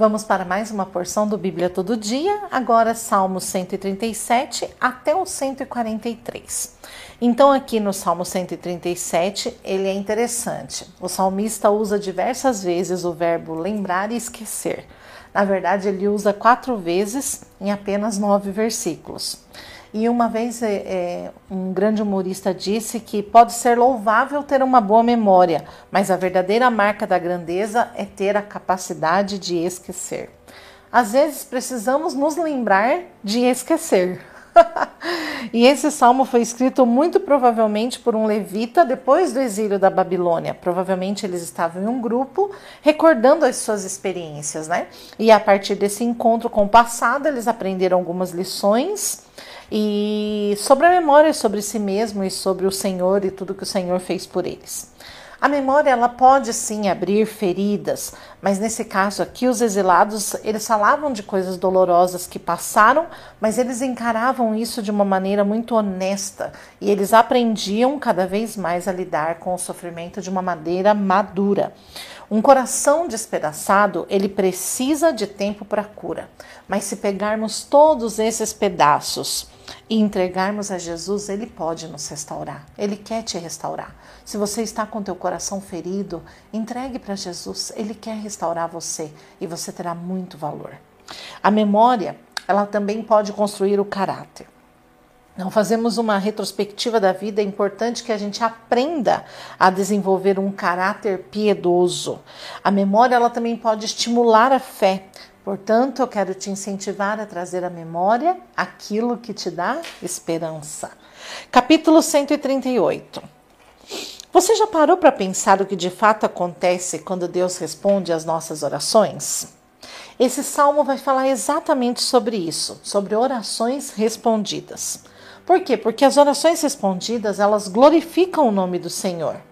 Vamos para mais uma porção do Bíblia Todo Dia, agora Salmo 137 até o 143. Então, aqui no Salmo 137, ele é interessante. O salmista usa diversas vezes o verbo lembrar e esquecer. Na verdade, ele usa quatro vezes em apenas nove versículos. E uma vez é, um grande humorista disse que pode ser louvável ter uma boa memória, mas a verdadeira marca da grandeza é ter a capacidade de esquecer. Às vezes precisamos nos lembrar de esquecer. e esse salmo foi escrito muito provavelmente por um levita depois do exílio da Babilônia. Provavelmente eles estavam em um grupo recordando as suas experiências, né? E a partir desse encontro com o passado, eles aprenderam algumas lições e sobre a memória sobre si mesmo e sobre o Senhor e tudo que o Senhor fez por eles. A memória ela pode sim abrir feridas, mas nesse caso aqui os exilados eles falavam de coisas dolorosas que passaram, mas eles encaravam isso de uma maneira muito honesta e eles aprendiam cada vez mais a lidar com o sofrimento de uma maneira madura. Um coração despedaçado, ele precisa de tempo para cura. Mas se pegarmos todos esses pedaços e entregarmos a Jesus, ele pode nos restaurar. Ele quer te restaurar. Se você está com teu coração ferido, entregue para Jesus. Ele quer restaurar você e você terá muito valor. A memória, ela também pode construir o caráter. Não fazemos uma retrospectiva da vida, é importante que a gente aprenda a desenvolver um caráter piedoso. A memória ela também pode estimular a fé. Portanto, eu quero te incentivar a trazer à memória aquilo que te dá esperança. Capítulo 138. Você já parou para pensar o que de fato acontece quando Deus responde às nossas orações? Esse salmo vai falar exatamente sobre isso, sobre orações respondidas. Por quê? Porque as orações respondidas, elas glorificam o nome do Senhor.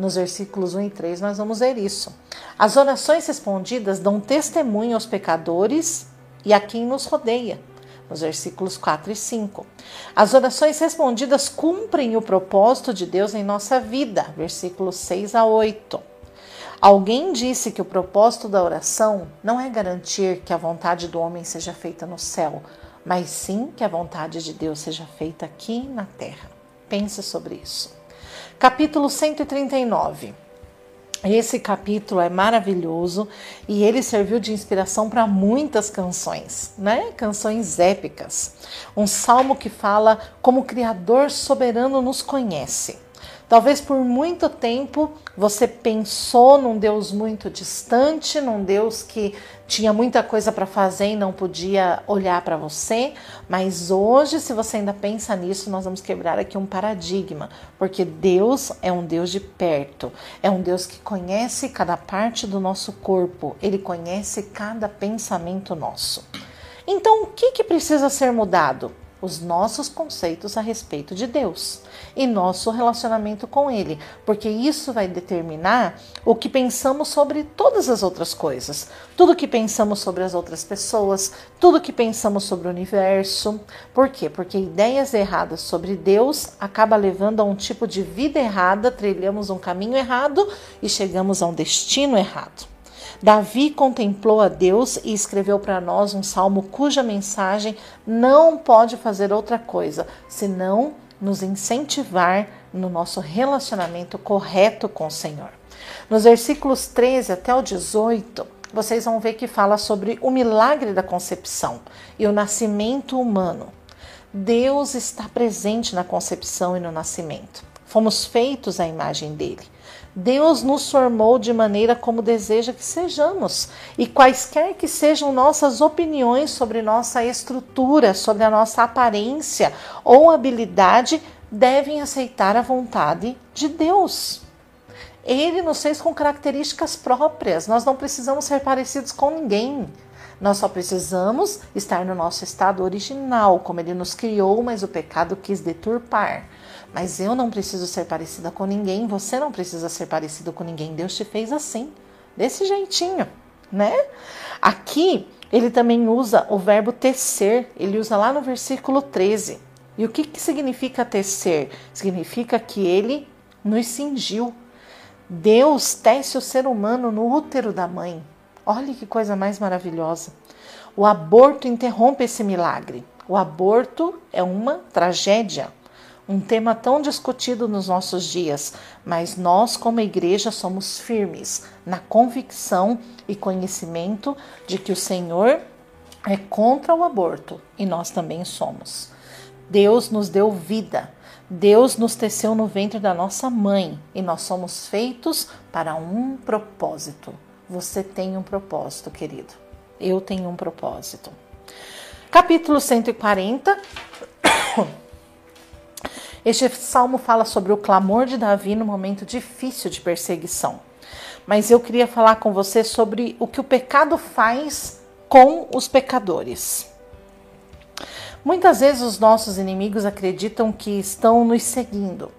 Nos versículos 1 e 3 nós vamos ver isso. As orações respondidas dão testemunho aos pecadores e a quem nos rodeia. Nos versículos 4 e 5. As orações respondidas cumprem o propósito de Deus em nossa vida. Versículos 6 a 8. Alguém disse que o propósito da oração não é garantir que a vontade do homem seja feita no céu, mas sim que a vontade de Deus seja feita aqui na terra. Pense sobre isso. Capítulo 139. Esse capítulo é maravilhoso e ele serviu de inspiração para muitas canções, né? Canções épicas. Um salmo que fala como o Criador soberano nos conhece. Talvez por muito tempo você pensou num Deus muito distante, num Deus que tinha muita coisa para fazer e não podia olhar para você, mas hoje, se você ainda pensa nisso, nós vamos quebrar aqui um paradigma, porque Deus é um Deus de perto, é um Deus que conhece cada parte do nosso corpo, ele conhece cada pensamento nosso. Então, o que, que precisa ser mudado? Os nossos conceitos a respeito de Deus e nosso relacionamento com Ele, porque isso vai determinar o que pensamos sobre todas as outras coisas, tudo que pensamos sobre as outras pessoas, tudo que pensamos sobre o universo. Por quê? Porque ideias erradas sobre Deus acaba levando a um tipo de vida errada, trilhamos um caminho errado e chegamos a um destino errado. Davi contemplou a Deus e escreveu para nós um salmo cuja mensagem não pode fazer outra coisa senão nos incentivar no nosso relacionamento correto com o Senhor. Nos versículos 13 até o 18, vocês vão ver que fala sobre o milagre da concepção e o nascimento humano. Deus está presente na concepção e no nascimento. Fomos feitos à imagem dele. Deus nos formou de maneira como deseja que sejamos, e quaisquer que sejam nossas opiniões sobre nossa estrutura, sobre a nossa aparência ou habilidade, devem aceitar a vontade de Deus. Ele nos fez com características próprias, nós não precisamos ser parecidos com ninguém. Nós só precisamos estar no nosso estado original, como ele nos criou, mas o pecado quis deturpar. Mas eu não preciso ser parecida com ninguém, você não precisa ser parecido com ninguém. Deus te fez assim, desse jeitinho, né? Aqui ele também usa o verbo tecer, ele usa lá no versículo 13. E o que, que significa tecer? Significa que ele nos cingiu. Deus tece o ser humano no útero da mãe. Olha que coisa mais maravilhosa. O aborto interrompe esse milagre. O aborto é uma tragédia, um tema tão discutido nos nossos dias, mas nós, como igreja, somos firmes na convicção e conhecimento de que o Senhor é contra o aborto e nós também somos. Deus nos deu vida, Deus nos teceu no ventre da nossa mãe e nós somos feitos para um propósito. Você tem um propósito, querido. Eu tenho um propósito. Capítulo 140. Este salmo fala sobre o clamor de Davi no momento difícil de perseguição. Mas eu queria falar com você sobre o que o pecado faz com os pecadores. Muitas vezes os nossos inimigos acreditam que estão nos seguindo,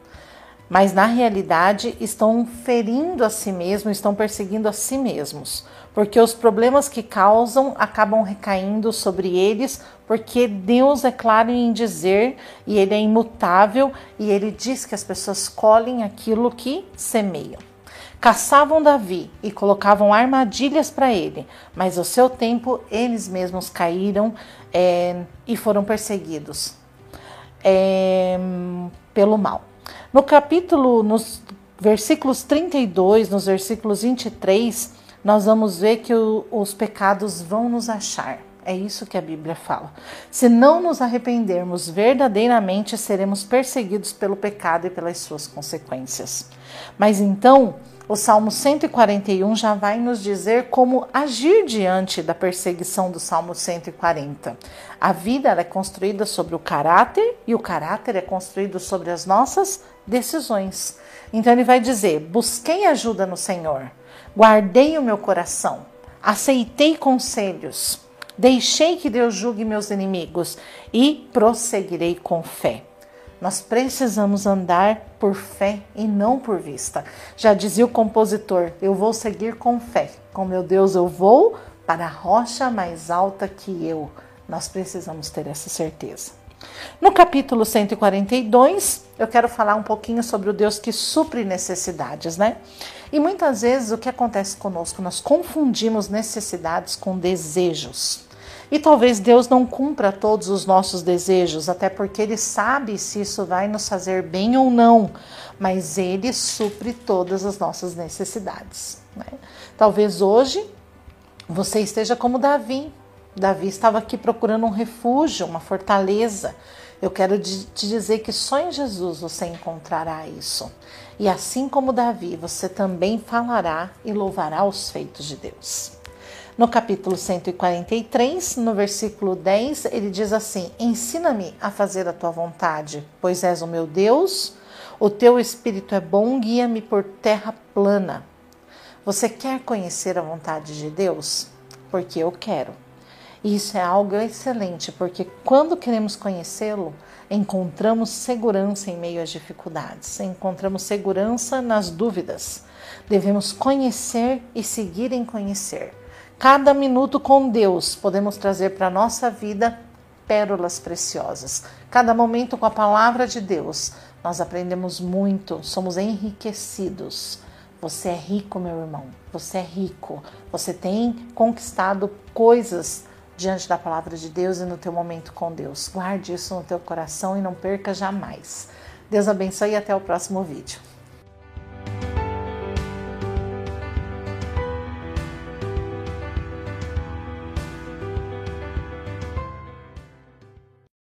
mas na realidade estão ferindo a si mesmos, estão perseguindo a si mesmos porque os problemas que causam acabam recaindo sobre eles, porque Deus é claro em dizer e ele é imutável e ele diz que as pessoas colhem aquilo que semeiam. Caçavam Davi e colocavam armadilhas para ele, mas ao seu tempo eles mesmos caíram é, e foram perseguidos é, pelo mal. No capítulo, nos versículos 32, nos versículos 23, nós vamos ver que o, os pecados vão nos achar. É isso que a Bíblia fala. Se não nos arrependermos verdadeiramente, seremos perseguidos pelo pecado e pelas suas consequências. Mas então, o Salmo 141 já vai nos dizer como agir diante da perseguição do Salmo 140. A vida é construída sobre o caráter e o caráter é construído sobre as nossas decisões. Então ele vai dizer: busquei ajuda no Senhor Guardei o meu coração, aceitei conselhos, deixei que Deus julgue meus inimigos e prosseguirei com fé. Nós precisamos andar por fé e não por vista. Já dizia o compositor: Eu vou seguir com fé. Com meu Deus, eu vou para a rocha mais alta que eu. Nós precisamos ter essa certeza. No capítulo 142, eu quero falar um pouquinho sobre o Deus que supre necessidades, né? E muitas vezes o que acontece conosco, nós confundimos necessidades com desejos. E talvez Deus não cumpra todos os nossos desejos, até porque Ele sabe se isso vai nos fazer bem ou não, mas Ele supre todas as nossas necessidades. Né? Talvez hoje você esteja como Davi. Davi estava aqui procurando um refúgio, uma fortaleza. Eu quero te dizer que só em Jesus você encontrará isso. E assim como Davi, você também falará e louvará os feitos de Deus. No capítulo 143, no versículo 10, ele diz assim: Ensina-me a fazer a tua vontade, pois és o meu Deus, o teu espírito é bom, guia-me por terra plana. Você quer conhecer a vontade de Deus? Porque eu quero. Isso é algo excelente, porque quando queremos conhecê-lo, encontramos segurança em meio às dificuldades, encontramos segurança nas dúvidas. Devemos conhecer e seguir em conhecer. Cada minuto com Deus podemos trazer para a nossa vida pérolas preciosas. Cada momento com a palavra de Deus, nós aprendemos muito, somos enriquecidos. Você é rico, meu irmão. Você é rico. Você tem conquistado coisas diante da palavra de Deus e no teu momento com Deus. Guarde isso no teu coração e não perca jamais. Deus abençoe e até o próximo vídeo.